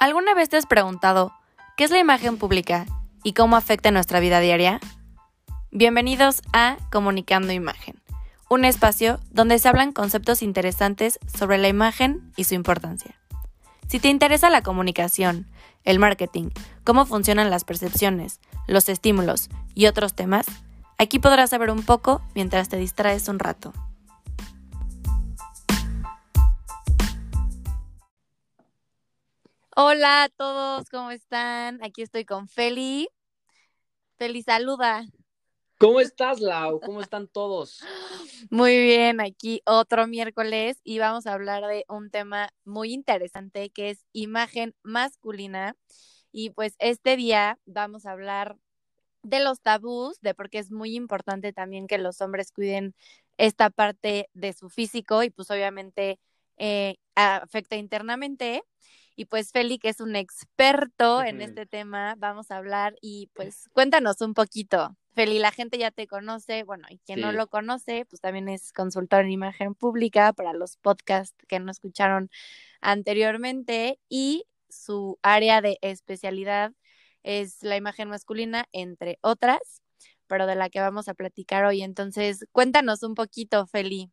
¿Alguna vez te has preguntado qué es la imagen pública y cómo afecta nuestra vida diaria? Bienvenidos a Comunicando Imagen, un espacio donde se hablan conceptos interesantes sobre la imagen y su importancia. Si te interesa la comunicación, el marketing, cómo funcionan las percepciones, los estímulos y otros temas, aquí podrás saber un poco mientras te distraes un rato. Hola a todos, ¿cómo están? Aquí estoy con Feli. Feli, saluda. ¿Cómo estás, Lau? ¿Cómo están todos? Muy bien, aquí otro miércoles y vamos a hablar de un tema muy interesante que es imagen masculina. Y pues este día vamos a hablar de los tabús, de por qué es muy importante también que los hombres cuiden esta parte de su físico y pues obviamente eh, afecta internamente y pues Feli, que es un experto en este tema, vamos a hablar y pues cuéntanos un poquito. Feli, la gente ya te conoce, bueno, y quien no lo conoce, pues también es consultor en imagen pública para los podcasts que no escucharon anteriormente y su área de especialidad es la imagen masculina, entre otras, pero de la que vamos a platicar hoy. Entonces, cuéntanos un poquito, Feli.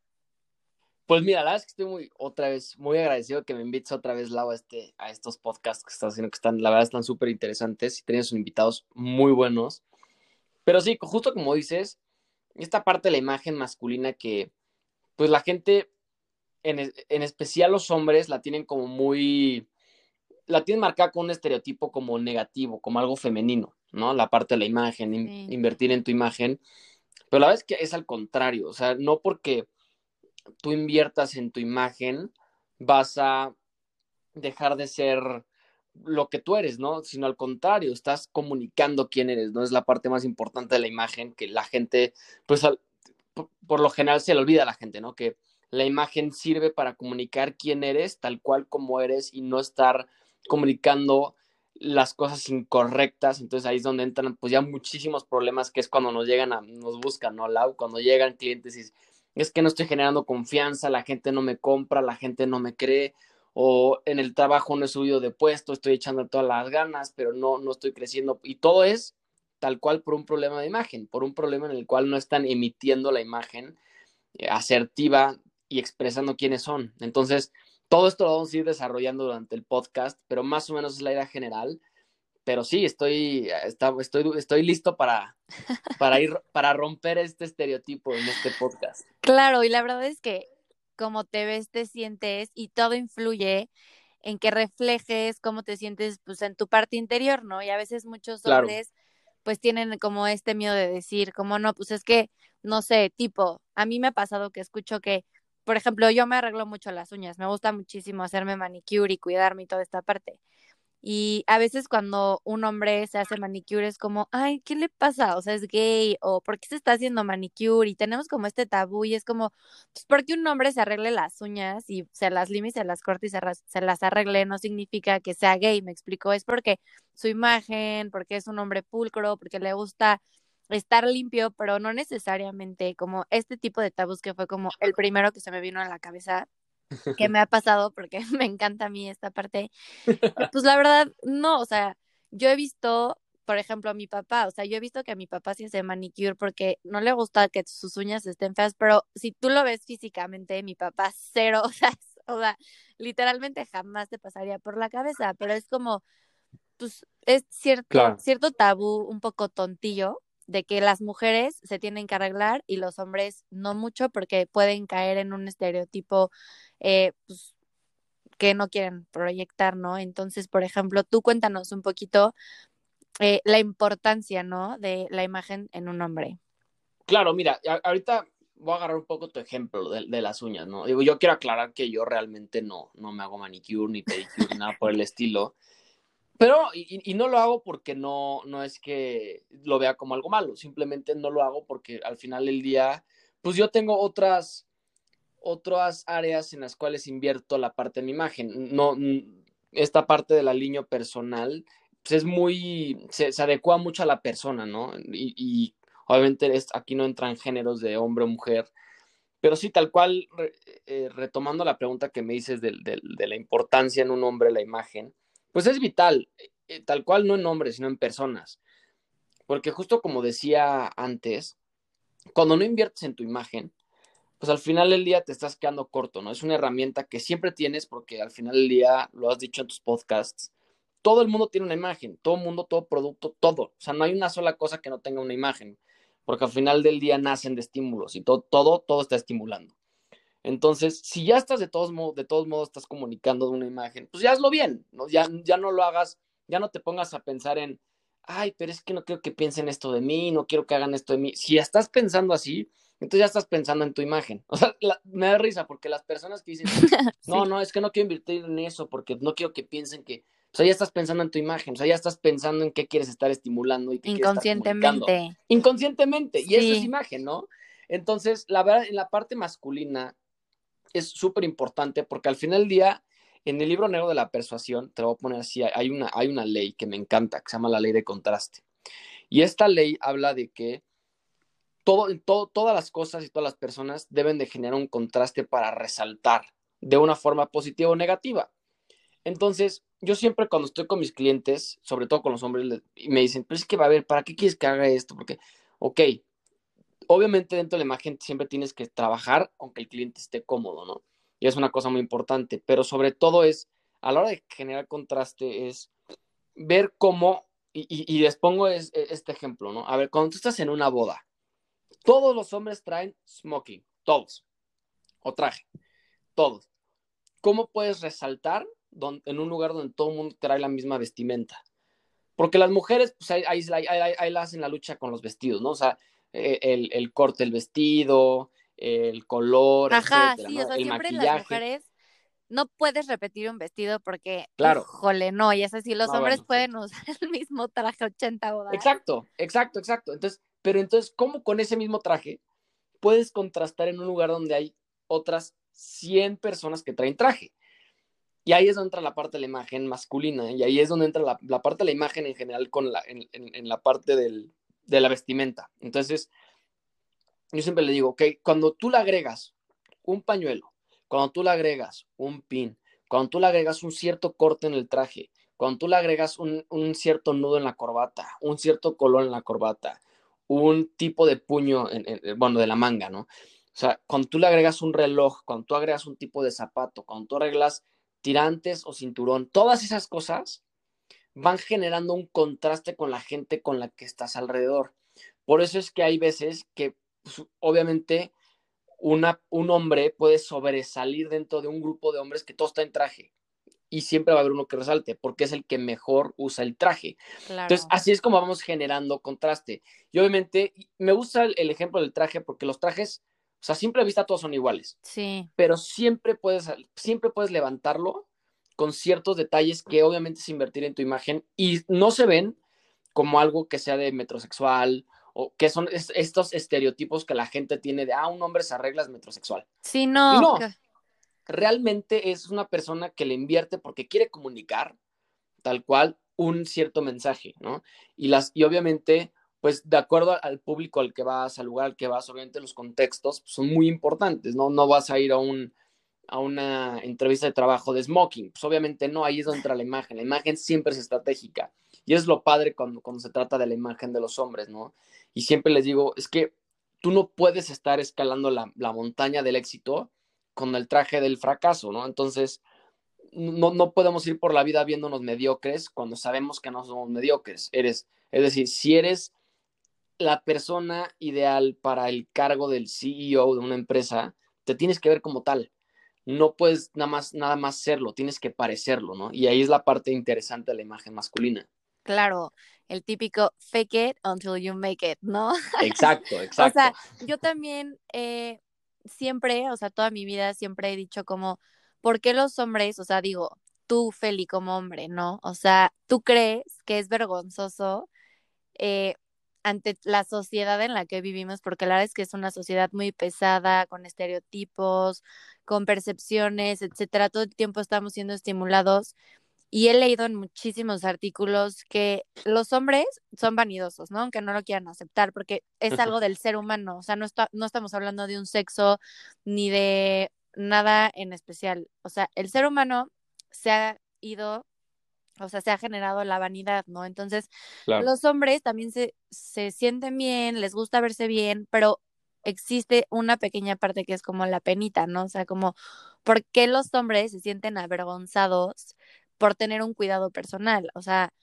Pues mira, la verdad es que estoy muy, otra vez, muy agradecido que me invites otra vez, Lau, a, este, a estos podcasts que estás haciendo, que están, la verdad, están súper interesantes y tienes invitados muy buenos. Pero sí, justo como dices, esta parte de la imagen masculina que, pues la gente, en, en especial los hombres, la tienen como muy, la tienen marcada con un estereotipo como negativo, como algo femenino, ¿no? La parte de la imagen, invertir en tu imagen. Pero la verdad es que es al contrario, o sea, no porque tú inviertas en tu imagen, vas a dejar de ser lo que tú eres, ¿no? Sino al contrario, estás comunicando quién eres, ¿no? Es la parte más importante de la imagen que la gente, pues por, lo general se le olvida a la gente, ¿no? Que la imagen sirve para comunicar quién eres, tal cual como eres, y no estar comunicando las cosas incorrectas. Entonces ahí es donde entran, pues ya muchísimos problemas, que es cuando nos llegan a, nos buscan, ¿no? Lau? Cuando llegan clientes y es que no estoy generando confianza, la gente no me compra, la gente no me cree, o en el trabajo no he subido de puesto, estoy echando todas las ganas, pero no, no estoy creciendo. Y todo es tal cual por un problema de imagen, por un problema en el cual no están emitiendo la imagen eh, asertiva y expresando quiénes son. Entonces, todo esto lo vamos a ir desarrollando durante el podcast, pero más o menos es la idea general pero sí, estoy, estoy, estoy listo para, para ir, para romper este estereotipo en este podcast. Claro, y la verdad es que como te ves, te sientes y todo influye en que reflejes cómo te sientes pues en tu parte interior, ¿no? Y a veces muchos hombres pues tienen como este miedo de decir, como no, pues es que, no sé, tipo, a mí me ha pasado que escucho que, por ejemplo, yo me arreglo mucho las uñas, me gusta muchísimo hacerme manicure y cuidarme y toda esta parte. Y a veces cuando un hombre se hace manicure es como, ay, ¿qué le pasa? O sea, es gay, o ¿por qué se está haciendo manicure? Y tenemos como este tabú y es como, pues porque un hombre se arregle las uñas y se las lime y se las corte y se, se las arregle no significa que sea gay, me explico, es porque su imagen, porque es un hombre pulcro, porque le gusta estar limpio, pero no necesariamente como este tipo de tabús que fue como el primero que se me vino a la cabeza que me ha pasado porque me encanta a mí esta parte. Pues la verdad, no, o sea, yo he visto, por ejemplo, a mi papá, o sea, yo he visto que a mi papá sí hace manicure porque no le gusta que sus uñas estén feas, pero si tú lo ves físicamente, mi papá cero, o sea, o sea, literalmente jamás te pasaría por la cabeza, pero es como, pues es cierto, cierto tabú un poco tontillo de que las mujeres se tienen que arreglar y los hombres no mucho porque pueden caer en un estereotipo eh, pues, que no quieren proyectar, ¿no? Entonces, por ejemplo, tú cuéntanos un poquito eh, la importancia, ¿no? De la imagen en un hombre. Claro, mira, ahorita voy a agarrar un poco tu ejemplo de, de, las uñas, ¿no? Digo, yo quiero aclarar que yo realmente no, no me hago manicure ni pedicure, nada por el estilo. Pero, y, y, no lo hago porque no, no es que lo vea como algo malo, simplemente no lo hago porque al final del día, pues yo tengo otras, otras áreas en las cuales invierto la parte de mi imagen. No, esta parte del aliño personal, pues es muy, se, adecua mucho a la persona, ¿no? Y, y obviamente es, aquí no entran géneros de hombre o mujer, pero sí, tal cual, eh, retomando la pregunta que me dices de, de, de la importancia en un hombre la imagen, pues es vital, eh, tal cual no en hombres, sino en personas. Porque justo como decía antes, cuando no inviertes en tu imagen, pues al final del día te estás quedando corto, ¿no? Es una herramienta que siempre tienes porque al final del día, lo has dicho en tus podcasts, todo el mundo tiene una imagen, todo el mundo, todo producto, todo. O sea, no hay una sola cosa que no tenga una imagen, porque al final del día nacen de estímulos y todo, todo, todo está estimulando. Entonces, si ya estás de todos modos, de todos modos estás comunicando de una imagen, pues ya hazlo bien, ¿no? Ya, ya no lo hagas, ya no te pongas a pensar en, ay, pero es que no quiero que piensen esto de mí, no quiero que hagan esto de mí. Si ya estás pensando así, entonces ya estás pensando en tu imagen. O sea, me da risa porque las personas que dicen, no, no, es que no quiero invertir en eso porque no quiero que piensen que, o sea, ya estás pensando en tu imagen, o sea, ya estás pensando en qué quieres estar estimulando y qué Inconscientemente. Inconscientemente, y esa es imagen, ¿no? Entonces, la verdad, en la parte masculina es súper importante porque al final del día, en el libro negro de la persuasión, te lo voy a poner así, hay una, hay una ley que me encanta, que se llama la ley de contraste. Y esta ley habla de que todo, todas las cosas y todas las personas deben de generar un contraste para resaltar de una forma positiva o negativa. Entonces, yo siempre cuando estoy con mis clientes, sobre todo con los hombres, me dicen, pero es que va a ver, ¿para qué quieres que haga esto? Porque, ok, obviamente dentro de la imagen siempre tienes que trabajar aunque el cliente esté cómodo, ¿no? Y es una cosa muy importante, pero sobre todo es, a la hora de generar contraste, es ver cómo, y, les pongo este ejemplo, ¿no? A ver, cuando tú estás en una boda, todos los hombres traen smoking, todos. O traje, todos. ¿Cómo puedes resaltar en un lugar donde todo el mundo trae la misma vestimenta? Porque las mujeres, pues ahí, ahí, la hacen la lucha con los vestidos, ¿no? O sea, e, el, corte del vestido, el color, Ajá, sí, o sea, siempre las mujeres no puedes repetir un vestido porque, claro. híjole, no, y es así, los hombres pueden usar el mismo traje 80 bodas. Exacto, exacto, exacto. Entonces, pero entonces, ¿cómo con ese mismo traje puedes contrastar en un lugar donde hay otras 100 personas que traen traje? Y ahí es donde entra la parte de la imagen masculina, y ahí es donde entra la, parte de la imagen en general con la, en, la parte de la vestimenta. Entonces, yo siempre le digo, ok, cuando tú le agregas un pañuelo, cuando tú le agregas un pin, cuando tú le agregas un cierto corte en el traje, cuando tú le agregas un, cierto nudo en la corbata, un cierto color en la corbata, un tipo de puño, en, bueno, de la manga, ¿no? O sea, cuando tú le agregas un reloj, cuando tú agregas un tipo de zapato, cuando tú arreglas tirantes o cinturón, todas esas cosas van generando un contraste con la gente con la que estás alrededor. Por eso es que hay veces que, pues, obviamente, una, un hombre puede sobresalir dentro de un grupo de hombres que todos están en traje y siempre va a haber uno que resalte, porque es el que mejor usa el traje. Entonces, así es como vamos generando contraste. Y obviamente, me gusta el, ejemplo del traje, porque los trajes, o sea, a simple vista todos son iguales. Sí. Pero siempre puedes, siempre puedes levantarlo con ciertos detalles que obviamente es invertir en tu imagen y no se ven como algo que sea de metrosexual o que son estos estereotipos que la gente tiene de, ah, un hombre se arregla es metrosexual. Sí, no. no realmente es una persona que le invierte porque quiere comunicar tal cual un cierto mensaje, ¿no? Y, las, y obviamente, pues de acuerdo al público al que vas, al lugar al que vas, obviamente los contextos son muy importantes, ¿no? No vas a ir a, un, a una entrevista de trabajo de smoking, pues obviamente no, ahí es donde entra la imagen, la imagen siempre es estratégica y es lo padre cuando, cuando se trata de la imagen de los hombres, ¿no? Y siempre les digo, es que tú no puedes estar escalando la, la montaña del éxito con el traje del fracaso, ¿no? Entonces, no, no podemos ir por la vida viéndonos mediocres cuando sabemos que no somos mediocres. Eres, es decir, si eres la persona ideal para el cargo del CEO de una empresa, te tienes que ver como tal. No puedes nada más, nada más serlo, tienes que parecerlo, ¿no? Y ahí es la parte interesante de la imagen masculina. Claro, el típico fake it until you make it, ¿no? Exacto, exacto. o sea, yo también eh, siempre, o sea, toda mi vida siempre he dicho como, ¿por qué los hombres, o sea, digo, tú, Feli, como hombre, ¿no? O sea, ¿tú crees que es vergonzoso eh, ante la sociedad en la que vivimos? Porque la verdad es que es una sociedad muy pesada, con estereotipos, con percepciones, etcétera. Todo el tiempo estamos siendo estimulados y he leído en muchísimos artículos que los hombres son vanidosos, ¿no? Aunque no lo quieran aceptar, porque es algo del ser humano, o sea, no, está, no estamos hablando de un sexo ni de nada en especial. O sea, el ser humano se ha ido o sea, se ha generado la vanidad, ¿no? Entonces, los hombres también se, se sienten bien, les gusta verse bien, pero existe una pequeña parte que es como la penita, ¿no? O sea, como, ¿por qué los hombres se sienten avergonzados por tener un cuidado personal? O sea,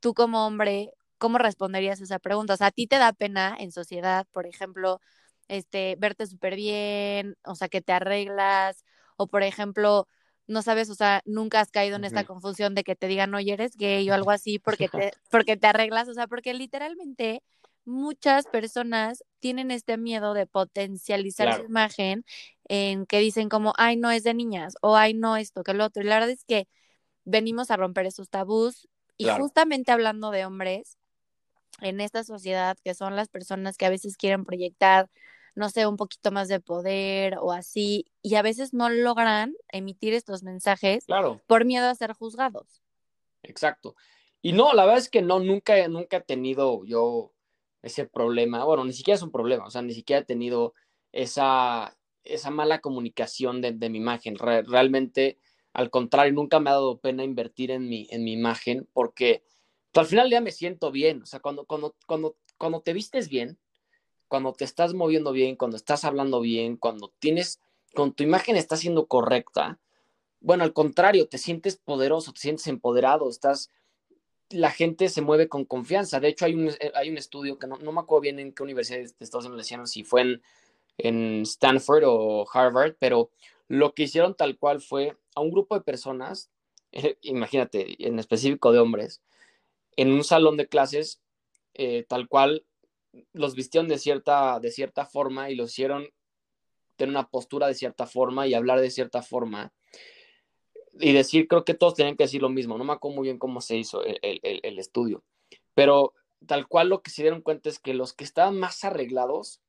tú como hombre, ¿cómo responderías a esa pregunta? O sea, ¿a ti te da pena en sociedad, por ejemplo, este, verte súper bien, o sea, que te arreglas, o por ejemplo, no sabes, o sea, nunca has caído en esta confusión de que te digan, oye, eres gay o algo así porque te, porque te arreglas, o sea, porque literalmente muchas personas tienen este miedo de potencializar su imagen en que dicen como, ay, no es de niñas, o ay, no esto, que lo otro. Y la verdad es que venimos a romper esos tabús y justamente hablando de hombres en esta sociedad, que son las personas que a veces quieren proyectar no sé, un poquito más de poder o así, y a veces no logran emitir estos mensajes por miedo a ser juzgados. Exacto. Y no, la verdad es que no, nunca, nunca he tenido yo ese problema, bueno, ni siquiera es un problema, o sea, ni siquiera he tenido esa, esa mala comunicación de, mi imagen. realmente, al contrario, nunca me ha dado pena invertir en mi, en mi imagen porque pues, al final ya me siento bien, o sea, cuando, cuando, cuando, cuando te vistes bien, cuando te estás moviendo bien, cuando estás hablando bien, cuando tienes, con tu imagen está siendo correcta, bueno, al contrario, te sientes poderoso, te sientes empoderado, estás, la gente se mueve con confianza. De hecho, hay un, eh, hay un estudio que no, me acuerdo bien en qué universidad de Estados Unidos decían, si fue en, en Stanford o Harvard, pero lo que hicieron tal cual fue a un grupo de personas, imagínate, en específico de hombres, en un salón de clases, eh, tal cual los vistieron de cierta, de cierta forma y los hicieron tener una postura de cierta forma y hablar de cierta forma. Y decir, creo que todos tenían que decir lo mismo. No me acuerdo muy bien cómo se hizo el, estudio. Pero tal cual lo que se dieron cuenta es que los que estaban más arreglados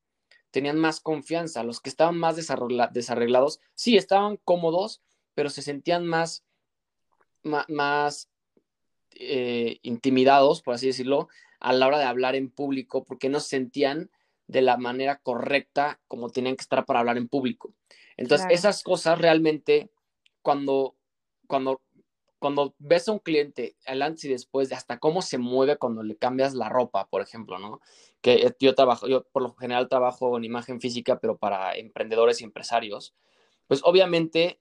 tenían más confianza. Los que estaban más desarreglados, sí, estaban cómodos, pero se sentían más, más, eh, intimidados, por así decirlo, a la hora de hablar en público porque no se sentían de la manera correcta como tenían que estar para hablar en público. Entonces, esas cosas realmente, cuando, cuando, cuando ves a un cliente el antes y después, de hasta cómo se mueve cuando le cambias la ropa, por ejemplo, ¿no? Que yo trabajo, yo por lo general trabajo en imagen física, pero para emprendedores y empresarios, pues obviamente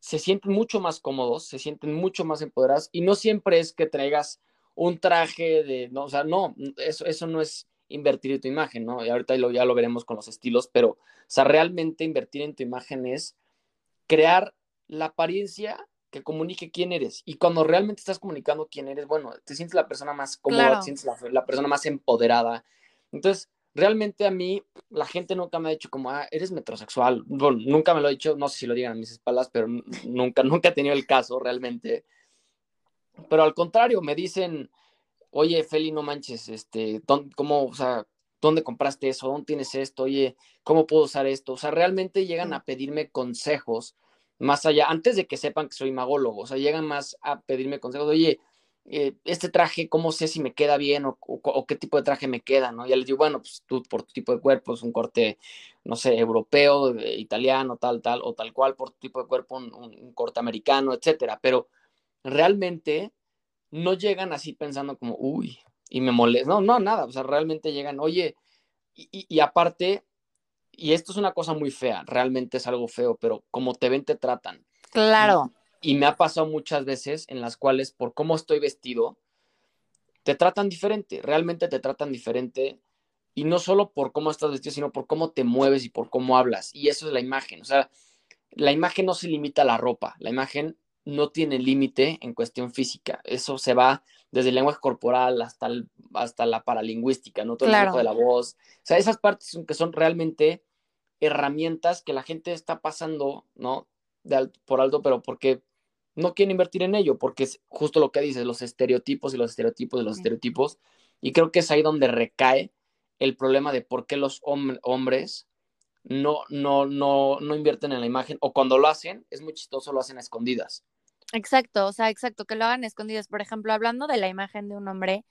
se sienten mucho más cómodos, se sienten mucho más empoderados y no siempre es que traigas un traje de, no, o sea, no, eso, eso no es invertir en tu imagen, ¿no? Y ahorita lo, ya lo veremos con los estilos, pero, o sea, realmente invertir en tu imagen es crear la apariencia que comunique quién eres. Y cuando realmente estás comunicando quién eres, bueno, te sientes la persona más cómoda, te sientes la, persona más empoderada. Entonces, realmente a mí, la gente nunca me ha dicho como, ah, eres metrosexual. Bueno, nunca me lo ha dicho, no sé si lo digan a mis espaldas, pero nunca, nunca he tenido el caso realmente. Pero al contrario, me dicen, oye, Feli, no manches, este, ¿cómo, o sea, dónde compraste eso? ¿Dónde tienes esto? Oye, ¿cómo puedo usar esto? O sea, realmente llegan a pedirme consejos más allá, antes de que sepan que soy magólogo, o sea, llegan más a pedirme consejos, oye, eh, este traje, ¿cómo sé si me queda bien o, qué tipo de traje me queda? ¿no? Ya les digo, bueno, pues tú por tu tipo de cuerpo es un corte, no sé, europeo, eh, italiano, tal, tal, o tal cual, por tu tipo de cuerpo un, un corte americano, etcétera, pero realmente no llegan así pensando como, uy, y me molesta. No, no, nada. O sea, realmente llegan, oye, y, aparte, y esto es una cosa muy fea, realmente es algo feo, pero como te ven, te tratan. Claro. Y, me ha pasado muchas veces en las cuales, por cómo estoy vestido, te tratan diferente, realmente te tratan diferente. Y no solo por cómo estás vestido, sino por cómo te mueves y por cómo hablas. Y eso es la imagen. O sea, la imagen no se limita a la ropa. La imagen no tiene límite en cuestión física. Eso se va desde el lenguaje corporal hasta, hasta la paralingüística, ¿no? Todo el manejo de la voz. O sea, esas partes que son realmente herramientas que la gente está pasando, ¿no? De por alto, pero porque no quieren invertir en ello, porque es justo lo que dices, los estereotipos y los estereotipos de los estereotipos. Y creo que es ahí donde recae el problema de por qué los hombres no, no, no, no invierten en la imagen, o cuando lo hacen, es muy chistoso, lo hacen a escondidas. Exacto, o sea, exacto, que lo hagan escondidas. Por ejemplo, hablando de la imagen de un hombre,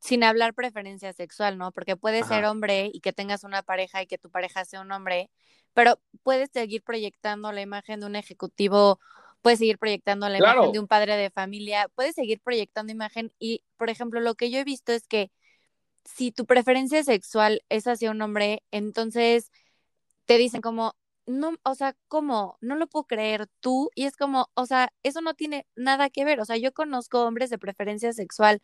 sin hablar preferencia sexual, ¿no? Porque puede ser hombre y que tengas una pareja y que tu pareja sea un hombre, pero puedes seguir proyectando la imagen de un ejecutivo puedes seguir proyectando la imagen de un padre de familia, puedes seguir proyectando imagen y, por ejemplo, lo que yo he visto es que si tu preferencia sexual es hacia un hombre, entonces te dicen como, no, o sea, ¿cómo? No lo puedo creer tú. Y es como, o sea, eso no tiene nada que ver. O sea, yo conozco hombres de preferencia sexual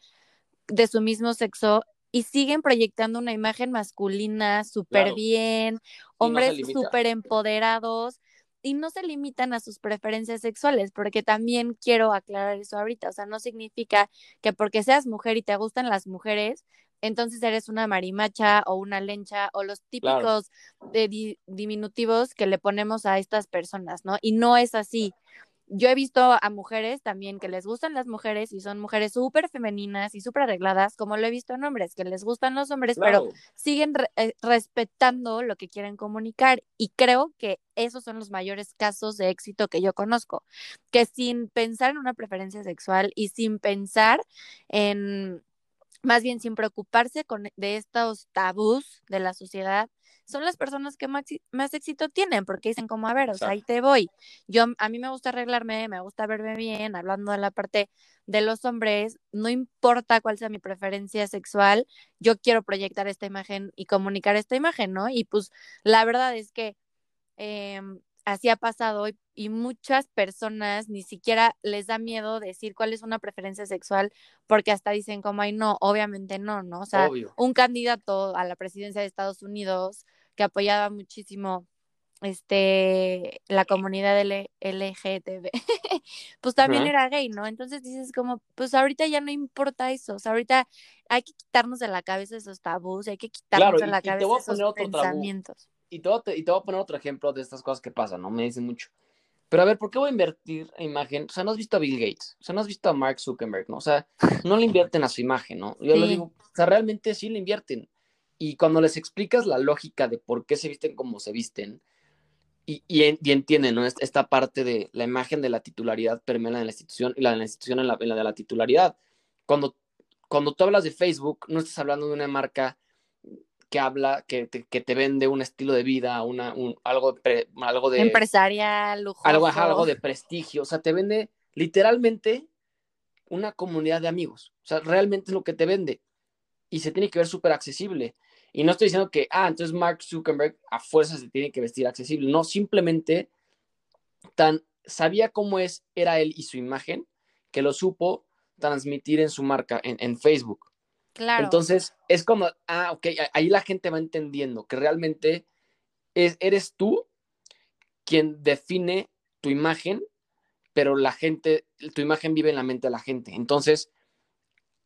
de su mismo sexo y siguen proyectando una imagen masculina súper bien, hombres súper empoderados y no se limitan a sus preferencias sexuales, porque también quiero aclarar eso ahorita, o sea, no significa que porque seas mujer y te gustan las mujeres, entonces eres una marimacha o una lencha o los típicos de diminutivos que le ponemos a estas personas, ¿no? Y no es así yo he visto a mujeres también que les gustan las mujeres y son mujeres súper femeninas y súper arregladas, como lo he visto en hombres, que les gustan los hombres, pero siguen eh, respetando lo que quieren comunicar. Y creo que esos son los mayores casos de éxito que yo conozco, que sin pensar en una preferencia sexual y sin pensar en, más bien sin preocuparse con, de estos tabús de la sociedad, son las personas que más, éxito tienen, porque dicen como, a ver, o sea, ahí te voy. Yo, a mí me gusta arreglarme, me gusta verme bien, hablando de la parte de los hombres, no importa cuál sea mi preferencia sexual, yo quiero proyectar esta imagen y comunicar esta imagen, ¿no? Y pues la verdad es que eh, así ha pasado y, y, muchas personas ni siquiera les da miedo decir cuál es una preferencia sexual porque hasta dicen como, ay, no, obviamente no, ¿no? O sea, un candidato a la presidencia de Estados Unidos que apoyaba muchísimo este la comunidad LGTB, pues también era gay, ¿no? Entonces dices como, pues ahorita ya no importa eso, o sea, ahorita hay que quitarnos de la cabeza esos tabús, hay que quitarnos de la cabeza esos pensamientos. Y te, voy a, y te voy a poner otro ejemplo de estas cosas que pasan, ¿no? Me dicen mucho. Pero a ver, ¿por qué voy a invertir en imagen? O sea, no has visto a Bill Gates, o sea, no has visto a Mark Zuckerberg, ¿no? O sea, no le invierten a su imagen, ¿no? Yo lo digo, o sea, realmente sí le invierten. Y cuando les explicas la lógica de por qué se visten como se visten, y, y, entienden, ¿no? Esta parte de la imagen de la titularidad permea la de la institución y la de la institución en la, de la titularidad. Cuando, cuando tú hablas de Facebook, no estás hablando de una marca que habla, que te, que te vende un estilo de vida, una, un, algo, algo de... Empresarial, lujoso. Algo, algo de prestigio, o sea, te vende literalmente una comunidad de amigos. O sea, realmente es lo que te vende. Y se tiene que ver súper accesible. Y no estoy diciendo que, ah, entonces Mark Zuckerberg a fuerza se tiene que vestir accesible. No, simplemente tan sabía cómo es, era él y su imagen, que lo supo transmitir en su marca, en, Facebook. Claro. Entonces, es como, ah, ok, ahí la gente va entendiendo que realmente es, eres tú quien define tu imagen, pero la gente, tu imagen vive en la mente de la gente. Entonces,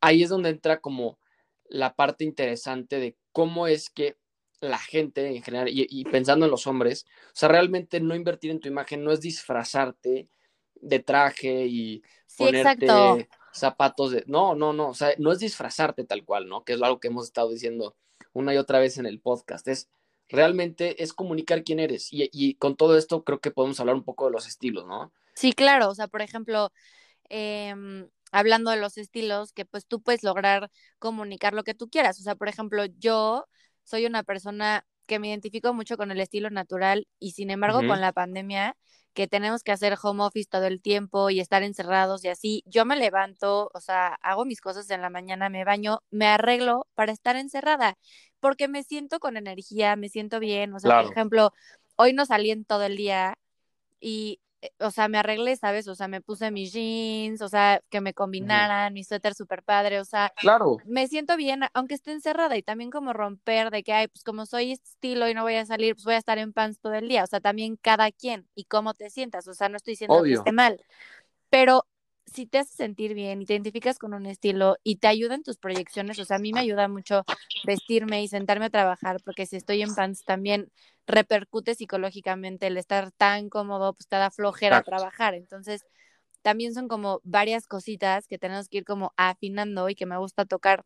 ahí es donde entra como la parte interesante de cómo es que la gente en general, y, pensando en los hombres, o sea, realmente no invertir en tu imagen no es disfrazarte de traje y ponerte zapatos de... No, no, no, o sea, no es disfrazarte tal cual, ¿no? Que es algo que hemos estado diciendo una y otra vez en el podcast, es realmente es comunicar quién eres. Y, y con todo esto creo que podemos hablar un poco de los estilos, ¿no? Sí, claro, o sea, por ejemplo, eh, hablando de los estilos, que pues tú puedes lograr comunicar lo que tú quieras. O sea, por ejemplo, yo soy una persona que me identifico mucho con el estilo natural y sin embargo con la pandemia que tenemos que hacer home office todo el tiempo y estar encerrados y así, yo me levanto, o sea, hago mis cosas en la mañana, me baño, me arreglo para estar encerrada, porque me siento con energía, me siento bien, o sea, por ejemplo, hoy no salí en todo el día y o sea, me arreglé, ¿sabes? O sea, me puse mis jeans, o sea, que me combinaran, mi suéter súper padre, o sea, claro. me siento bien, aunque esté encerrada y también como romper de que, ay, pues como soy este estilo y no voy a salir, pues voy a estar en pants todo el día, o sea, también cada quien y cómo te sientas, o sea, no estoy diciendo que esté mal, pero si te hace sentir bien y te identificas con un estilo y te ayuda en tus proyecciones, o sea, a mí me ayuda mucho vestirme y sentarme a trabajar, porque si estoy en pants también repercute psicológicamente el estar tan cómodo, pues te da flojera trabajar. Entonces, también son como varias cositas que tenemos que ir como afinando y que me gusta tocar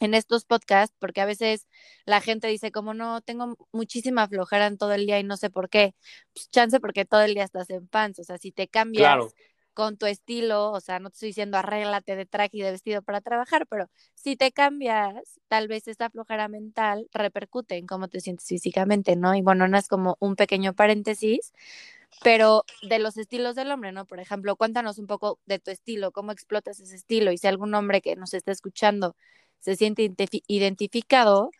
en estos podcasts, porque a veces la gente dice como no, tengo muchísima flojera en todo el día y no sé por qué. Pues chance porque todo el día estás en pants, o sea, si te cambias con tu estilo, o sea, no te estoy diciendo arréglate de traje y de vestido para trabajar, pero si te cambias, tal vez esta flojera mental repercute en cómo te sientes físicamente, ¿no? Y bueno, no es como un pequeño paréntesis, pero de los estilos del hombre, ¿no? Por ejemplo, cuéntanos un poco de tu estilo, cómo explotas ese estilo y si algún hombre que nos está escuchando se siente identificado,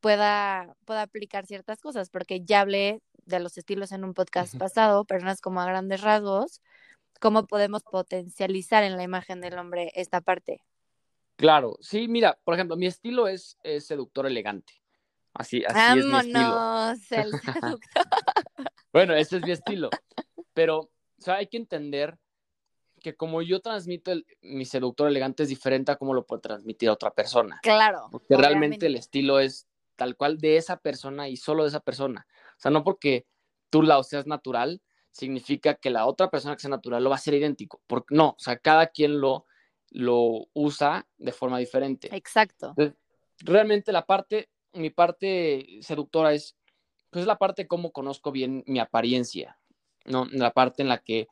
pueda, pueda aplicar ciertas cosas, porque ya hablé de los estilos en un podcast pasado, pero no es como a grandes rasgos, cómo podemos potencializar en la imagen del hombre esta parte. Claro, sí, mira, por ejemplo, mi estilo es, seductor elegante. Así, así es mi estilo. el seductor. bueno, ese es mi estilo. Pero, o sea, hay que entender que como yo transmito mi seductor elegante es diferente a cómo lo puede transmitir a otra persona. Claro. Porque realmente el estilo es tal cual de esa persona y solo de esa persona. O sea, no porque tú la seas natural, significa que la otra persona que sea natural lo va a ser idéntico. Porque no, o sea, cada quien lo, lo usa de forma diferente. Exacto. realmente la parte, mi parte seductora es, pues la parte cómo conozco bien mi apariencia, ¿no? La parte en la que,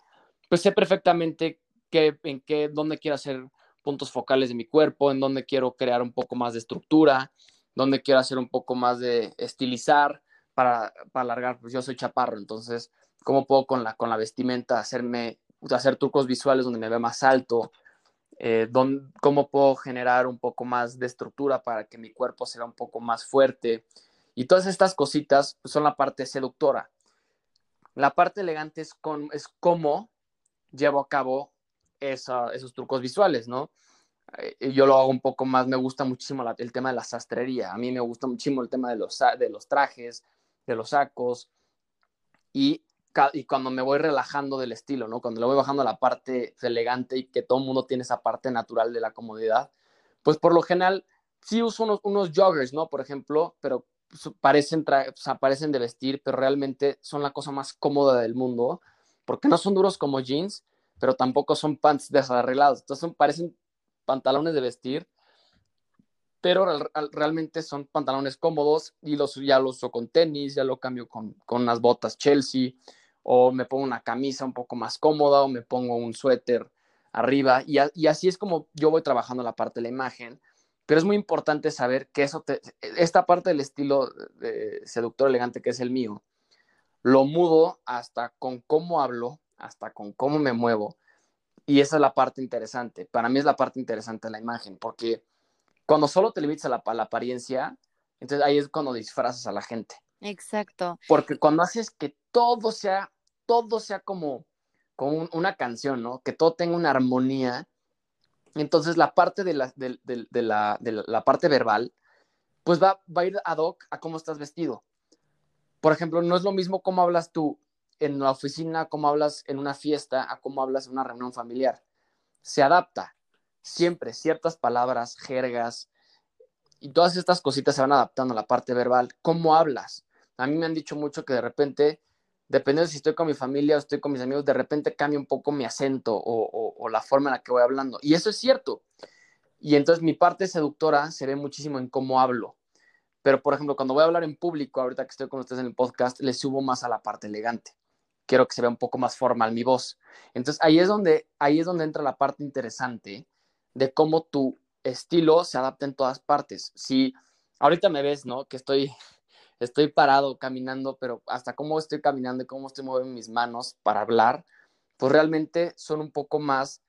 pues sé perfectamente qué, en qué, dónde quiero hacer puntos focales de mi cuerpo, en dónde quiero crear un poco más de estructura, dónde quiero hacer un poco más de estilizar para, para alargar, pues yo soy chaparro, entonces, ¿cómo puedo con la, con la vestimenta hacerme, hacer trucos visuales donde me vea más alto? Eh, ¿Cómo puedo generar un poco más de estructura para que mi cuerpo sea un poco más fuerte? Y todas estas cositas pues, son la parte seductora. La parte elegante es, con, es cómo llevo a cabo esos trucos visuales, ¿no? Eh, yo lo hago un poco más, me gusta muchísimo el tema de la sastrería, a mí me gusta muchísimo el tema de los, de los trajes, de los sacos, y, cuando me voy relajando del estilo, ¿no? Cuando le voy bajando a la parte elegante y que todo el mundo tiene esa parte natural de la comodidad, pues por lo general sí uso unos, unos joggers, ¿no? Por ejemplo, pero parecen, parecen de vestir, pero realmente son la cosa más cómoda del mundo, porque no son duros como jeans, pero tampoco son pants desarreglados, entonces son, parecen pantalones de vestir, pero realmente son pantalones cómodos y los, ya los uso con tenis, ya lo cambio con, con unas botas Chelsea, o me pongo una camisa un poco más cómoda, o me pongo un suéter arriba, y, así es como yo voy trabajando la parte de la imagen, pero es muy importante saber que eso esta parte del estilo de seductor elegante que es el mío, lo mudo hasta con cómo hablo, hasta con cómo me muevo, y esa es la parte interesante. Para mí es la parte interesante de la imagen, porque cuando solo te limitas a la, apariencia, entonces ahí es cuando disfrazas a la gente. Exacto. Porque cuando haces que todo sea, todo sea como, como una canción, ¿no? Que todo tenga una armonía, entonces la parte de la, de, la, de la parte verbal, pues va, va, a ir ad hoc a cómo estás vestido. Por ejemplo, no es lo mismo cómo hablas tú en la oficina, cómo hablas en una fiesta, a cómo hablas en una reunión familiar. Se adapta siempre, ciertas palabras, jergas y todas estas cositas se van adaptando a la parte verbal. ¿Cómo hablas? A mí me han dicho mucho que de repente, dependiendo de si estoy con mi familia o estoy con mis amigos, de repente cambia un poco mi acento o, la forma en la que voy hablando. Y eso es cierto. Y entonces mi parte seductora se ve muchísimo en cómo hablo. Pero, por ejemplo, cuando voy a hablar en público, ahorita que estoy con ustedes en el podcast, le subo más a la parte elegante quiero que se vea un poco más formal mi voz. Entonces ahí es donde, ahí es donde entra la parte interesante de cómo tu estilo se adapta en todas partes. Si ahorita me ves, ¿no? Que estoy, estoy parado caminando, pero hasta cómo estoy caminando y cómo estoy moviendo mis manos para hablar, pues realmente son un poco más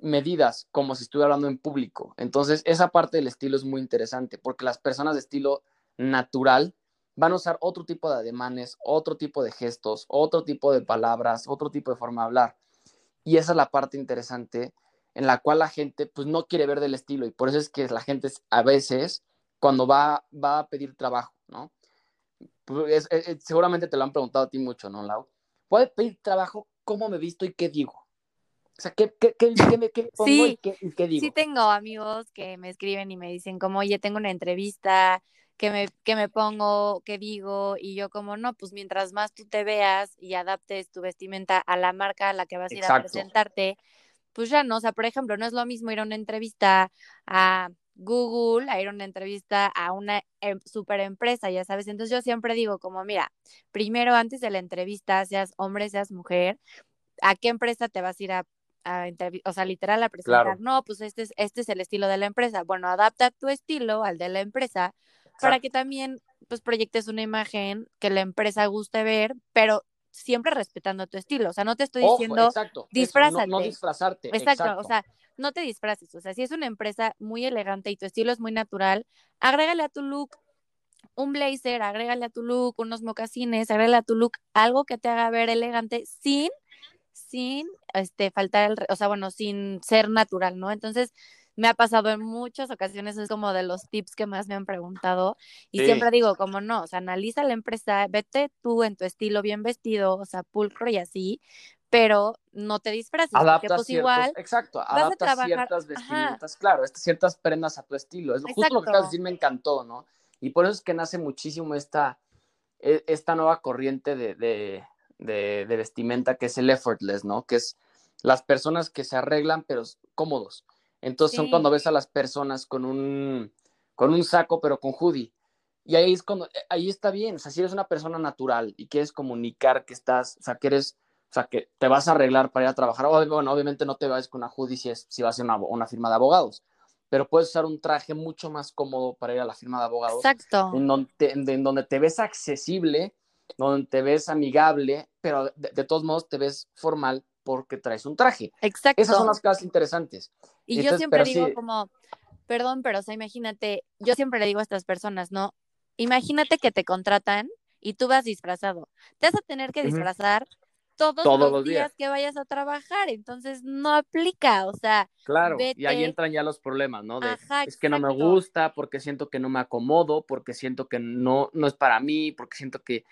medidas, como si estuviera hablando en público. Entonces, esa parte del estilo es muy interesante, porque las personas de estilo natural van a usar otro tipo de ademanes, otro tipo de gestos, otro tipo de palabras, otro tipo de forma de hablar. Y esa es la parte interesante en la cual la gente pues no quiere ver del estilo y por eso es que la gente a veces cuando va, va a pedir trabajo, ¿no? Pues seguramente te lo han preguntado a ti mucho, ¿no, Lau? ¿Puede pedir trabajo? ¿Cómo me visto y qué digo? O sea, ¿qué, qué, qué, qué pongo y, qué, y qué digo? Sí tengo amigos que me escriben y me dicen como, oye, tengo una entrevista, que me, que me pongo, que digo, y yo como no, pues mientras más tú te veas y adaptes tu vestimenta a la marca a la que vas a ir a presentarte, pues ya no, o sea, por ejemplo, no es lo mismo ir a una entrevista a Google, a ir a una entrevista a una em, super empresa, ya sabes, entonces yo siempre digo como, mira, primero antes de la entrevista, seas hombre, seas mujer, ¿a qué empresa te vas a ir a a o sea, literal a presentar, no, pues este es, este es el estilo de la empresa. Bueno, adapta tu estilo al de la empresa para que también pues proyectes una imagen que la empresa guste ver, pero siempre respetando tu estilo. O sea, no te estoy diciendo exacto, disfrázate. no, disfrazarte. Exacto, o sea, no te disfraces. O sea, si es una empresa muy elegante y tu estilo es muy natural, agrégale a tu look un blazer, agrégale a tu look unos mocasines, agrégale a tu look algo que te haga ver elegante sin sin este faltar el, o sea, bueno, sin ser natural, ¿no? Entonces, me ha pasado en muchas ocasiones, es como de los tips que más me han preguntado y siempre digo, como no, o sea, analiza la empresa, vete tú en tu estilo bien vestido, o sea, pulcro y así, pero no te disfraces, adapta pues igual exacto, adapta ciertas vestimentas, claro, ciertas prendas a tu estilo, es justo lo que acabas de decir, me encantó, ¿no? Y por eso es que nace muchísimo esta, e, esta nueva corriente de, de, de, de vestimenta que es el effortless, ¿no? Que es las personas que se arreglan pero cómodos, entonces son cuando ves a las personas con un, con un saco, pero con hoodie. Y ahí es cuando, eh, ahí está bien, o sea, si eres una persona natural y quieres comunicar que estás, o sea, que eres, o sea, que te vas a arreglar para ir a trabajar, bueno, obviamente no te vas con una hoodie si, es, si vas a una, una firma de abogados, pero puedes usar un traje mucho más cómodo para ir a la firma de abogados. Exacto. En donde te, en donde te ves accesible, donde te ves amigable, pero de, todos modos te ves formal porque traes un traje. Exacto. Esas son las cosas interesantes. Y yo siempre digo como, perdón, pero o sea, imagínate, yo siempre le digo a estas personas, ¿no? Imagínate que te contratan y tú vas disfrazado. Te vas a tener que disfrazar todos, los, días, que vayas a trabajar, entonces no aplica, o sea. Claro, y ahí entran ya los problemas, ¿no? De, es que no me gusta, porque siento que no me acomodo, porque siento que no, no es para mí, porque siento que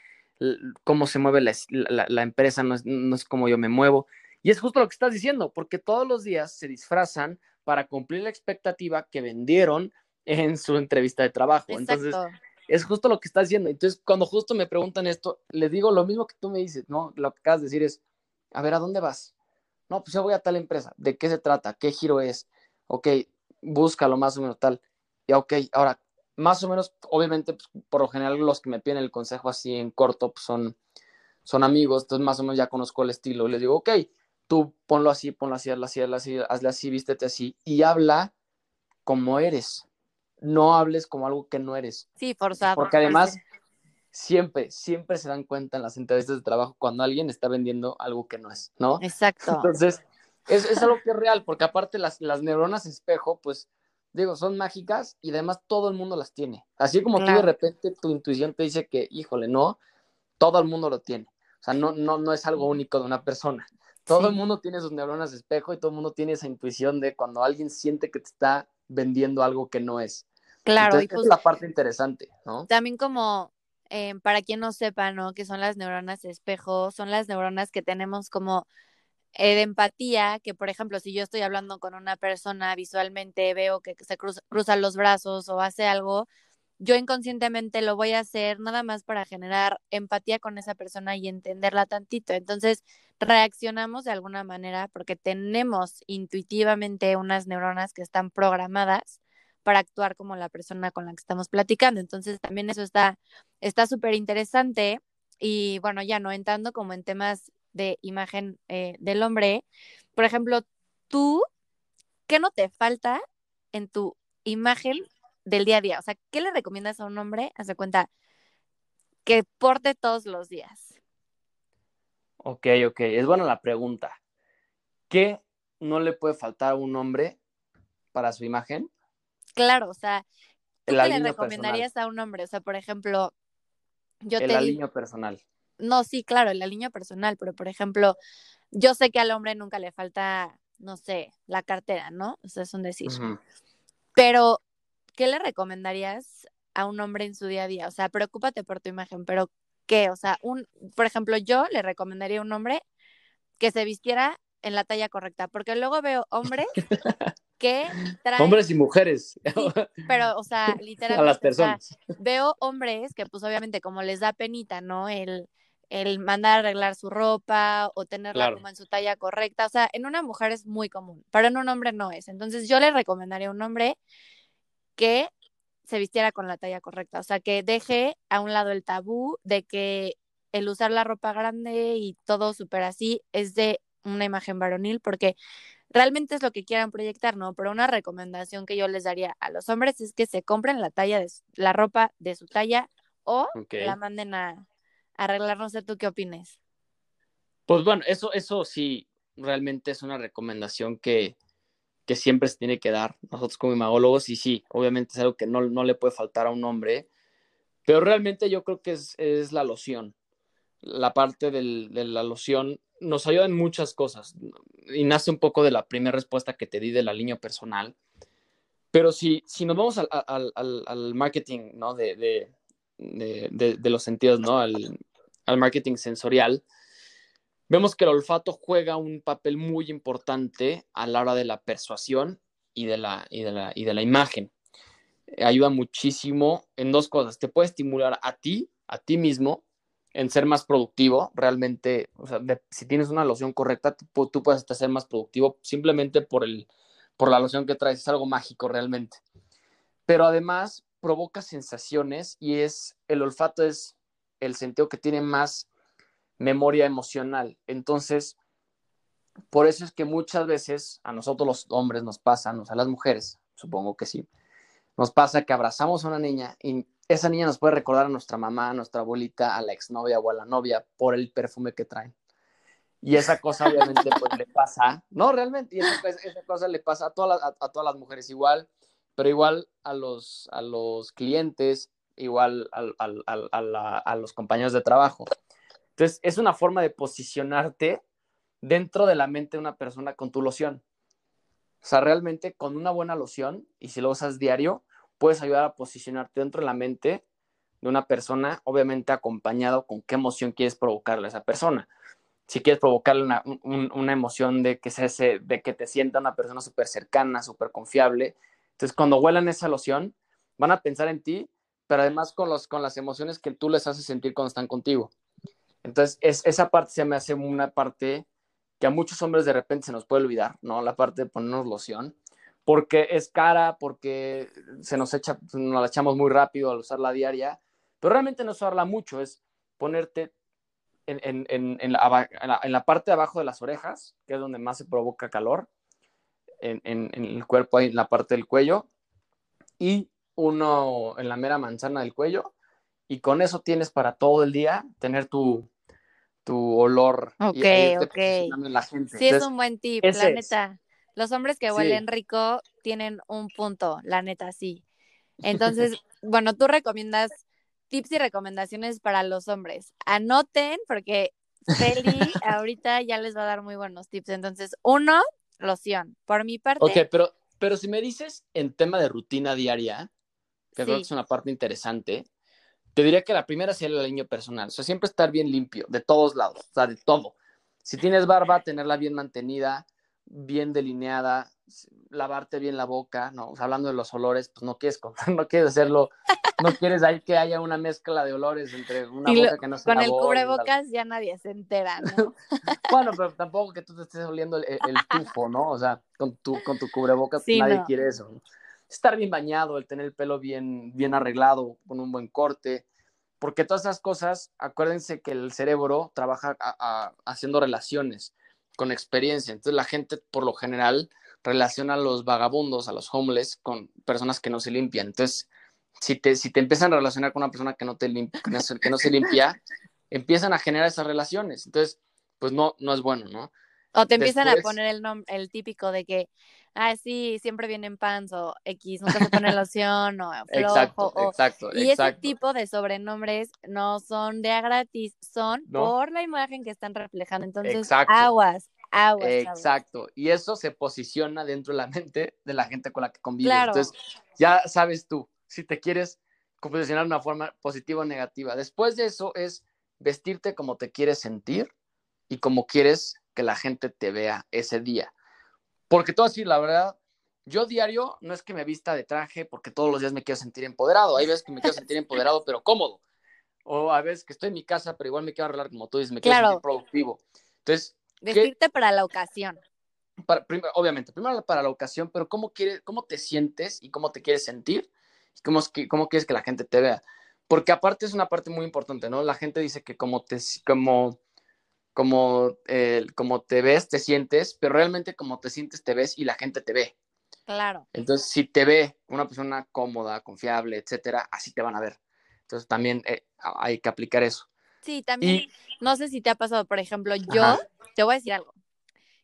cómo se mueve la, empresa no es, no es como yo me muevo. Y es justo lo que estás diciendo, porque todos los días se disfrazan para cumplir la expectativa que vendieron en su entrevista de trabajo. Entonces, es justo lo que estás diciendo. Entonces, cuando justo me preguntan esto, les digo lo mismo que tú me dices, ¿no? Lo que acabas de decir es, a ver, ¿a dónde vas? No, pues yo voy a tal empresa. ¿De qué se trata? ¿Qué giro es? Ok, búscalo más o menos tal. Y ok, ahora, más o menos, obviamente, pues, por lo general los que me piden el consejo así en corto pues, son, son amigos, entonces más o menos ya conozco el estilo. Les digo, ok, tú ponlo así, ponlo así, hazle así, hazle así, hazle así, vístete así y habla como eres. No hables como algo que no eres. Sí, forzado. Porque además, siempre, siempre se dan cuenta en las entrevistas de trabajo cuando alguien está vendiendo algo que no es, ¿no? Exacto. Entonces, es, es algo que es real, porque aparte las, las neuronas espejo, pues, digo, son mágicas y además todo el mundo las tiene. Así como tú de repente tu intuición te dice que, híjole, no, todo el mundo lo tiene. O sea, no, no, no es algo único de una persona. Todo el mundo tiene sus neuronas de espejo y todo el mundo tiene esa intuición de cuando alguien siente que te está vendiendo algo que no es. Claro, y pues, es la parte interesante, ¿no? También como eh, para quien no sepa, ¿no? Que son las neuronas de espejo, son las neuronas que tenemos como eh, de empatía, que por ejemplo, si yo estoy hablando con una persona visualmente, veo que se cruza, cruza los brazos o hace algo, yo inconscientemente lo voy a hacer nada más para generar empatía con esa persona y entenderla tantito. Entonces, reaccionamos de alguna manera porque tenemos intuitivamente unas neuronas que están programadas para actuar como la persona con la que estamos platicando. Entonces, también eso está está súper interesante y bueno, ya no entrando como en temas de imagen eh, del hombre, por ejemplo, tú, ¿qué no te falta en tu imagen del día a día? O sea, ¿qué le recomiendas a un hombre? Hace cuenta que porte todos los días. Ok, ok, es buena la pregunta. ¿Qué no le puede faltar a un hombre para su imagen? Claro, o sea, ¿qué le recomendarías a un hombre? O sea, por ejemplo, yo el te... aliño personal. No, sí, claro, el aliño personal, pero por ejemplo, yo sé que al hombre nunca le falta, no sé, la cartera, ¿no? O sea, es un decir. Pero ¿qué le recomendarías a un hombre en su día a día? O sea, preocúpate por tu imagen, pero ¿qué? O sea, un, por ejemplo, yo le recomendaría a un hombre que se vistiera en la talla correcta, porque luego veo hombres que traen... Hombres y mujeres. pero, o sea, literalmente. A las personas. veo hombres que, pues, obviamente, como les da penita, ¿no? El, el mandar a arreglar su ropa o tenerla como en su talla correcta. O sea, en una mujer es muy común, pero en un hombre no es. Entonces, yo le recomendaría a un hombre que se vistiera con la talla correcta, o sea, que deje a un lado el tabú de que el usar la ropa grande y todo súper así es de una imagen varonil, porque realmente es lo que quieran proyectar, ¿no? Pero una recomendación que yo les daría a los hombres es que se compren la talla de la ropa de su talla o la manden a, arreglar, no sé tú qué opines. Pues bueno, eso, eso sí, realmente es una recomendación que, que siempre se tiene que dar nosotros como imagólogos y sí, obviamente es algo que no, no le puede faltar a un hombre, pero realmente yo creo que es, es la loción. La parte del, de la loción nos ayuda en muchas cosas y nace un poco de la primera respuesta que te di de la línea personal. Pero si, si nos vamos al, al, al, marketing ¿no? de, de, de, de, los sentidos, ¿no? al, al marketing sensorial, vemos que el olfato juega un papel muy importante a la hora de la persuasión y de la, y de la, y de la imagen. Ayuda muchísimo en dos cosas. Te puede estimular a ti, a ti mismo, en ser más productivo, realmente, o sea, si tienes una loción correcta, tú, puedes ser más productivo simplemente por, el, por la loción que traes, es algo mágico realmente. Pero además provoca sensaciones y es, el olfato es el sentido que tiene más memoria emocional. Entonces, por eso es que muchas veces a nosotros los hombres nos pasa, a las mujeres, supongo que sí, nos pasa que abrazamos a una niña y esa niña nos puede recordar a nuestra mamá, a nuestra abuelita, a la exnovia o a la novia por el perfume que traen. Y esa cosa obviamente pues le pasa, no realmente, y esa, cosa le pasa a todas, las, a, todas las mujeres igual, pero igual a los, a los clientes, igual a, a, los compañeros de trabajo. Entonces, es una forma de posicionarte dentro de la mente de una persona con tu loción. O sea, realmente con una buena loción, y si lo usas diario, puedes ayudar a posicionarte dentro de la mente de una persona, obviamente acompañado con qué emoción quieres provocarle a esa persona. Si quieres provocarle una, una emoción de que, se, de que te sienta una persona súper cercana, súper confiable, entonces cuando huelan esa loción, van a pensar en ti, pero además con, los, con las emociones que tú les haces sentir cuando están contigo. Entonces, es, esa parte se me hace una parte que a muchos hombres de repente se nos puede olvidar, ¿no? La parte de ponernos loción porque es cara, porque se nos echa, nos la echamos muy rápido al usarla diaria, pero realmente no usarla mucho, es ponerte en, en, en, la, parte de abajo de las orejas, que es donde más se provoca calor, en, el cuerpo, ahí en la parte del cuello, y uno en la mera manzana del cuello, y con eso tienes para todo el día tener tu, tu olor. Ok, ok. La gente. Sí, es un buen tip, la neta. Los hombres que huelen rico tienen un punto, la neta, sí. Entonces, bueno, tú recomiendas tips y recomendaciones para los hombres. Anoten, porque Feli ahorita ya les va a dar muy buenos tips. Entonces, uno, loción. Por mi parte. Ok, pero, pero si me dices en tema de rutina diaria, que creo que es una parte interesante, te diría que la primera sería el niño personal. O sea, siempre estar bien limpio, de todos lados, o sea, de todo. Si tienes barba, tenerla bien mantenida bien delineada, lavarte bien la boca, ¿no? hablando de los olores, pues no quieres, no quieres hacerlo, no quieres ahí que haya una mezcla de olores entre una boca que no se Con el cubrebocas ya nadie se entera, ¿no? bueno, pero tampoco que tú te estés oliendo el, tufo, ¿no? O sea, con tu, con tu cubrebocas nadie quiere eso. Estar bien bañado, el tener el pelo bien, bien arreglado, con un buen corte, porque todas esas cosas, acuérdense que el cerebro trabaja haciendo relaciones con experiencia. Entonces la gente por lo general relaciona a los vagabundos, a los homeless, con personas que no se limpian. Entonces, si te, si te empiezan a relacionar con una persona que no, te limpia, que no se limpia, empiezan a generar esas relaciones. Entonces, pues no, no es bueno, ¿no? O te empiezan a poner el, nombre, el típico de que, ah, sí, siempre vienen pants o X, nunca se pone loción o flojo. Exacto, exacto. Y ese tipo de sobrenombres no son de a gratis, son por la imagen que están reflejando. Entonces, aguas, aguas. Exacto. Y eso se posiciona dentro de la mente de la gente con la que convives. Entonces, ya sabes tú, si te quieres posicionar de una forma positiva o negativa. Después de eso es vestirte como te quieres sentir y como quieres que la gente te vea ese día. Porque todo así, la verdad, yo diario no es que me vista de traje porque todos los días me quiero sentir empoderado. Hay veces que me quiero sentir empoderado, pero cómodo. O a veces que estoy en mi casa, pero igual me quiero arreglar como tú dices, me quiero sentir productivo. Entonces, vestirte para la ocasión. obviamente, primero para la ocasión, pero cómo, quieres, cómo te sientes y cómo te quieres sentir y cómo, cómo quieres que la gente te vea. Porque aparte es una parte muy importante, ¿no? La gente dice que como te, como como, eh, como te ves, te sientes, pero realmente como te sientes, te ves y la gente te ve. Claro. Entonces, si te ve una persona cómoda, confiable, etcétera, así te van a ver. Entonces, también eh, hay que aplicar eso. Sí, también, no sé si te ha pasado, por ejemplo, yo, te voy a decir algo.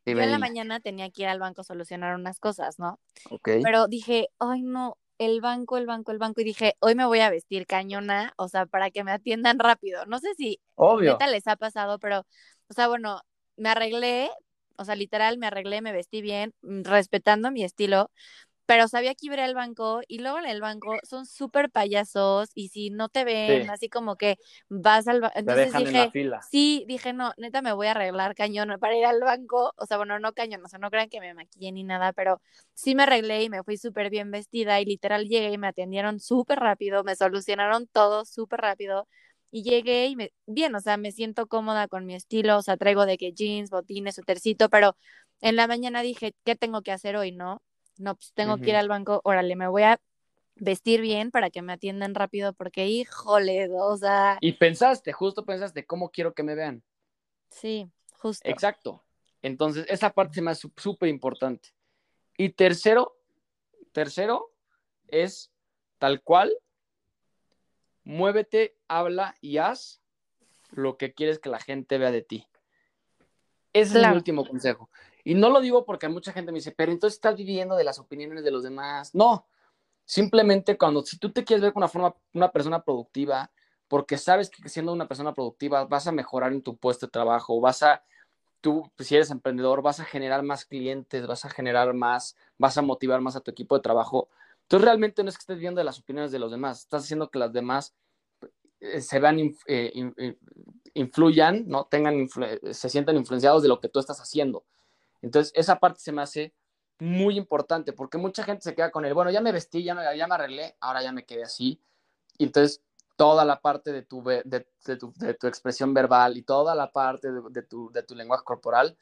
yo en la mañana tenía que ir al banco a solucionar unas cosas, ¿no? Ok. Pero dije, ay, no, el banco, el banco, el banco, y dije, hoy me voy a vestir cañona, o sea, para que me atiendan rápido. No sé si Obvio. neta les ha pasado, pero, o sea, bueno, me arreglé, o sea, literal, me arreglé, me vestí bien, mm, respetando mi estilo, pero sabía que iba al banco y luego en el banco son súper payasos y si no te ven, así como que vas al banco. Entonces dije, sí, dije, no, neta me voy a arreglar cañón para ir al banco. O sea, bueno, no cañón, o sea, no crean que me maquillé ni nada, pero sí me arreglé y me fui súper bien vestida y literal llegué y me atendieron súper rápido, me solucionaron todo súper rápido. Y llegué y me, bien, o sea, me siento cómoda con mi estilo, o sea, traigo de que jeans, botines, sutercito, pero en la mañana dije, ¿qué tengo que hacer hoy, no? No, pues tengo que ir al banco, órale, me voy a vestir bien para que me atiendan rápido, porque híjole, o sea. Y pensaste, justo pensaste, ¿cómo quiero que me vean? Sí, justo. Exacto. Entonces, esa parte se me hace súper importante. Y tercero, tercero es tal cual, muévete, habla y haz lo que quieres que la gente vea de ti. Ese es el último consejo. Y no lo digo porque mucha gente me dice, pero entonces estás viviendo de las opiniones de los demás. No, simplemente cuando, si tú te quieres ver con una forma, una persona productiva, porque sabes que siendo una persona productiva vas a mejorar en tu puesto de trabajo, vas a, tú, si eres emprendedor, vas a generar más clientes, vas a generar más, vas a motivar más a tu equipo de trabajo. Entonces realmente no es que estés viendo de las opiniones de los demás, estás haciendo que las demás eh, se vean, eh, influyan, ¿no? Tengan, se sientan influenciados de lo que tú estás haciendo. Entonces, esa parte se me hace muy importante porque mucha gente se queda con el, bueno, ya me vestí, ya me, ya me arreglé, ahora ya me quedé así. Y entonces, toda la parte de tu, de, de tu, de tu expresión verbal y toda la parte de, tu, de tu lenguaje corporal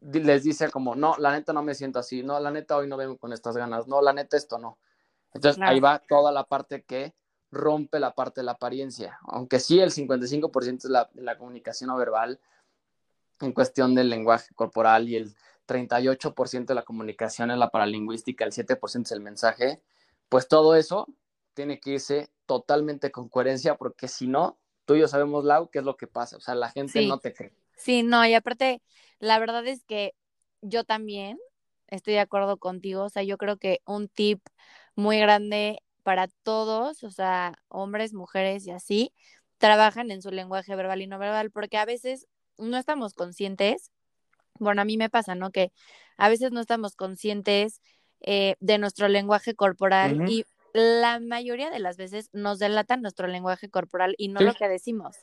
les dice como, no, la neta no me siento así, no, la neta hoy no vengo con estas ganas, no, la neta esto no. Entonces, ahí va toda la parte que rompe la parte de la apariencia, aunque sí el 55% es la, la comunicación no verbal, en cuestión del lenguaje corporal y el 38% de la comunicación es la paralingüística, el 7% es el mensaje, pues todo eso tiene que irse totalmente con coherencia porque si no, tú y yo sabemos, Lau, qué es lo que pasa, o sea, la gente no te cree. Sí, no, y aparte, la verdad es que yo también estoy de acuerdo contigo, o sea, yo creo que un tip muy grande para todos, o sea, hombres, mujeres y así, trabajan en su lenguaje verbal y no verbal, porque a veces no estamos conscientes, bueno, a mí me pasa, ¿no? Que a veces no estamos conscientes eh, de nuestro lenguaje corporal y la mayoría de las veces nos delatan nuestro lenguaje corporal y no lo que decimos.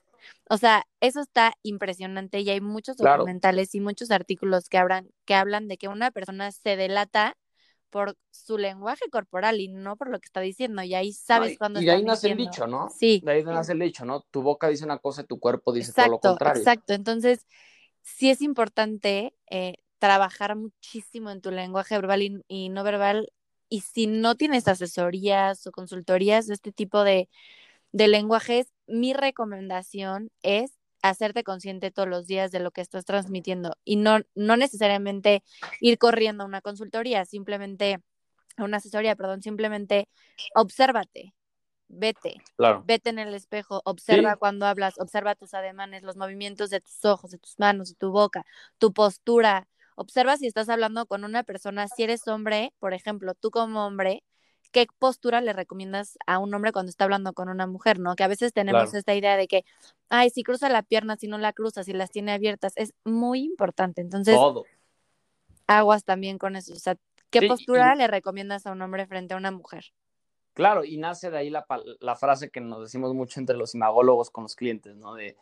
O sea, eso está impresionante y hay muchos documentales y muchos artículos que, hablan, que hablan de que una persona se delata por su lenguaje corporal y no por lo que está diciendo. Y ahí sabes cuando Y de ahí nace el dicho, ¿no? Sí. De ahí nace el dicho, ¿no? Tu boca dice una cosa y tu cuerpo dice todo lo contrario. Exacto. Entonces, sí es importante eh, trabajar muchísimo en tu lenguaje verbal y, no verbal. Y si no tienes asesorías o consultorías de este tipo de, de lenguajes, mi recomendación es hacerte consciente todos los días de lo que estás transmitiendo y no, no necesariamente ir corriendo a una consultoría, simplemente, a una asesoría, perdón, simplemente obsérvate, vete, claro. vete en el espejo, observa cuando hablas, observa tus ademanes, los movimientos de tus ojos, de tus manos, de tu boca, tu postura. Observa si estás hablando con una persona, si eres hombre, por ejemplo, tú como hombre, qué postura le recomiendas a un hombre cuando está hablando con una mujer, ¿no? Que a veces tenemos esta idea de que, ay, si cruza la pierna, si no la cruza, si las tiene abiertas, es muy importante. Entonces, aguas también con eso. O sea, ¿qué postura le recomiendas a un hombre frente a una mujer? Claro, y nace de ahí la, la frase que nos decimos mucho entre los imagólogos con los clientes, ¿no? De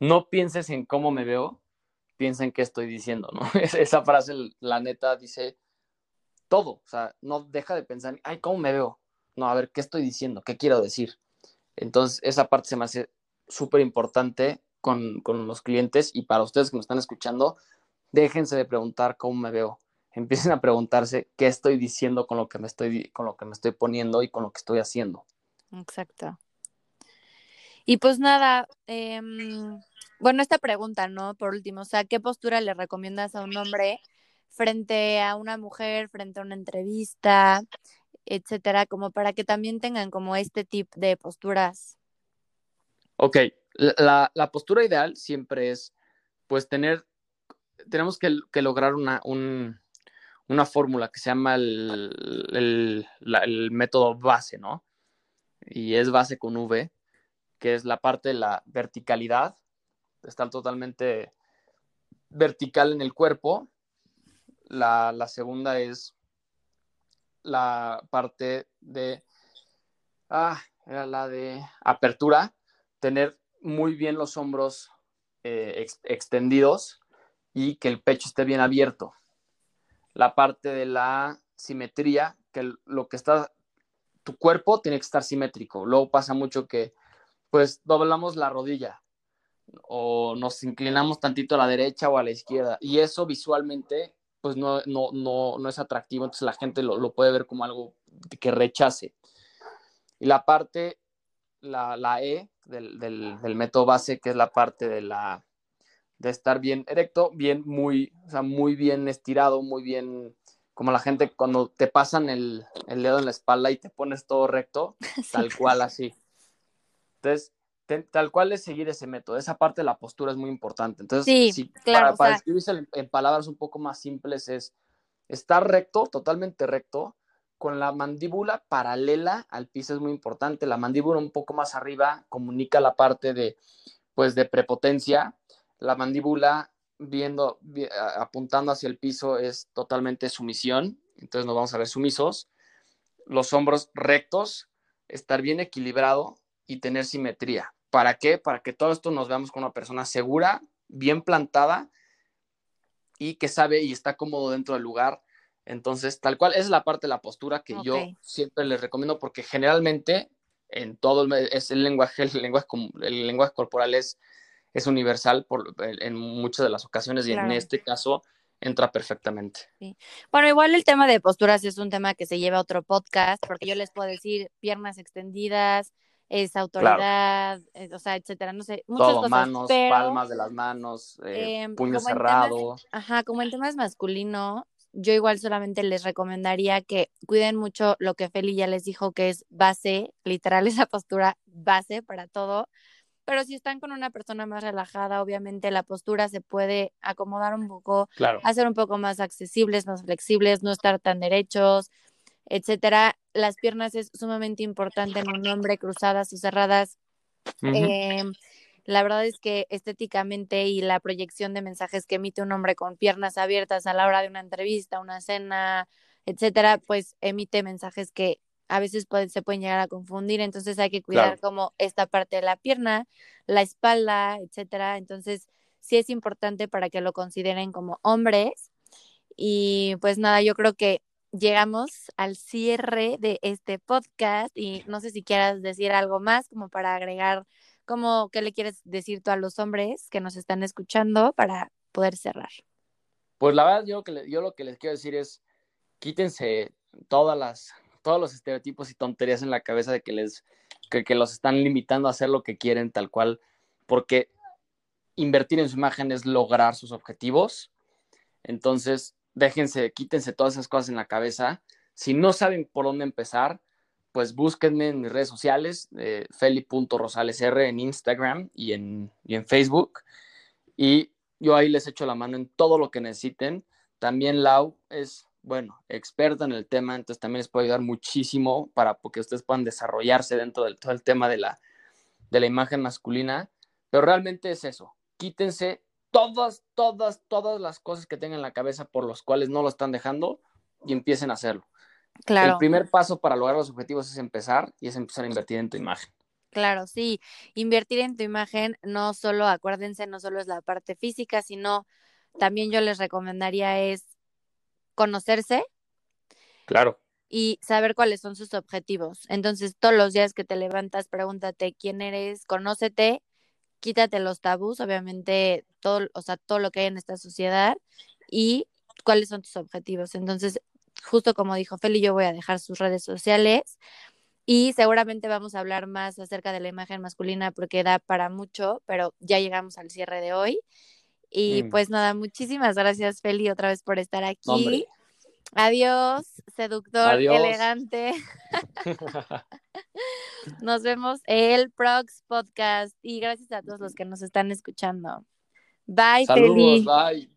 no pienses en cómo me veo, piensa en qué estoy diciendo, ¿no? Esa frase, la neta, dice todo, o sea, no deja de pensar, ay, ¿cómo me veo? No, a ver, ¿qué estoy diciendo? ¿Qué quiero decir? Entonces, esa parte se me hace súper importante con, los clientes y para ustedes que me están escuchando, déjense de preguntar cómo me veo. Empiecen a preguntarse qué estoy diciendo con lo que me estoy, con lo que me estoy poniendo y con lo que estoy haciendo. Exacto. Y pues nada, em, bueno, esta pregunta, ¿no? Por último, o sea, ¿qué postura le recomiendas a un hombre frente a una mujer, frente a una entrevista, etcétera, como para que también tengan como este tip de posturas. Ok, La, postura ideal siempre es, pues, tener, tenemos que, lograr una, un, una fórmula que se llama el, el, método base, ¿no? Y es base con V, que es la parte de la verticalidad, estar totalmente vertical en el cuerpo. La, la segunda es la parte de, ah, era la de apertura, tener muy bien los hombros eh, extendidos y que el pecho esté bien abierto. La parte de la simetría, que lo que está, tu cuerpo tiene que estar simétrico. Luego pasa mucho que, pues, doblamos la rodilla o nos inclinamos tantito a la derecha o a la izquierda y eso visualmente pues no, no, no, no es atractivo, entonces la gente lo, lo, puede ver como algo que rechace. Y la parte, la, la E del, del, del, método base, que es la parte de la de estar bien erecto, bien, muy, o sea, muy bien estirado, muy bien, como la gente cuando te pasan el, el dedo en la espalda y te pones todo recto, tal cual así. Entonces, tal cual es seguir ese método. Esa parte de la postura es muy importante. Entonces, sí, claro, para, describirse en, palabras un poco más simples es estar recto, totalmente recto, con la mandíbula paralela al piso es muy importante. La mandíbula un poco más arriba comunica la parte de, pues, de prepotencia. La mandíbula viendo, apuntando hacia el piso es totalmente sumisión. Entonces nos vamos a ver sumisos. Los hombros rectos, estar bien equilibrado y tener simetría. ¿Para qué? Para que todo esto nos veamos como una persona segura, bien plantada y que sabe y está cómodo dentro del lugar. Entonces, tal cual, es la parte de la postura que yo siempre les recomiendo porque generalmente en todo el, es el lenguaje, el lenguaje, el lenguaje corporal es, es universal por, en muchas de las ocasiones y en este caso entra perfectamente. Bueno, igual el tema de posturas es un tema que se lleva a otro podcast porque yo les puedo decir piernas extendidas, es autoridad, eh, o sea, etcétera, no sé, muchas Todo, manos, palmas de las manos, eh, em, puño cerrado. ajá, como en temas masculino, yo igual solamente les recomendaría que cuiden mucho lo que Feli ya les dijo que es base, literal esa postura base para todo. Pero si están con una persona más relajada, obviamente la postura se puede acomodar un poco, hacer un poco más accesibles, más flexibles, no estar tan derechos, etcétera. Las piernas es sumamente importante en un hombre, cruzadas o cerradas. Em, la verdad es que estéticamente y la proyección de mensajes que emite un hombre con piernas abiertas a la hora de una entrevista, una cena, etcétera, pues emite mensajes que a veces se pueden llegar a confundir, entonces hay que cuidar como esta parte de la pierna, la espalda, etcétera. Entonces, sí es importante para que lo consideren como hombres. Y pues nada, yo creo que llegamos al cierre de este podcast y no sé si quieras decir algo más como para agregar, como qué le quieres decir tú a los hombres que nos están escuchando para poder cerrar. Pues la verdad, yo, yo lo que les quiero decir es, quítense todas las, todos los estereotipos y tonterías en la cabeza de que les, que, que los están limitando a hacer lo que quieren tal cual, porque invertir en su imagen es lograr sus objetivos. Entonces, déjense, quítense todas esas cosas en la cabeza. Si no saben por dónde empezar, pues búsquenme en mis redes sociales, eh, feli.rosalesr en Instagram y en, y en Facebook. Y yo ahí les echo la mano en todo lo que necesiten. También Lau es, bueno, experta en el tema, entonces también les puede ayudar muchísimo para que ustedes puedan desarrollarse dentro del todo el tema de la, de la imagen masculina. Pero realmente es eso, quítense todas, todas, todas las cosas que tengan en la cabeza por los cuales no lo están dejando y empiecen a hacerlo. Claro. El primer paso para lograr los objetivos es empezar y es empezar a invertir en tu imagen. Claro, sí, invertir en tu imagen no solo, acuérdense, no solo es la parte física, sino también yo les recomendaría es conocerse. Claro. Y saber cuáles son sus objetivos. Entonces, todos los días que te levantas, pregúntate quién eres, conócete quítate los tabús, obviamente, todo, o sea, todo lo que hay en esta sociedad y cuáles son tus objetivos. Entonces, justo como dijo Feli, yo voy a dejar sus redes sociales y seguramente vamos a hablar más acerca de la imagen masculina porque da para mucho, pero ya llegamos al cierre de hoy. Y mm. pues nada, muchísimas gracias Feli otra vez por estar aquí. Adiós, seductor, elegante. Nos vemos el Prox Podcast y gracias a todos los que nos están escuchando. Bye, Saludos, bye.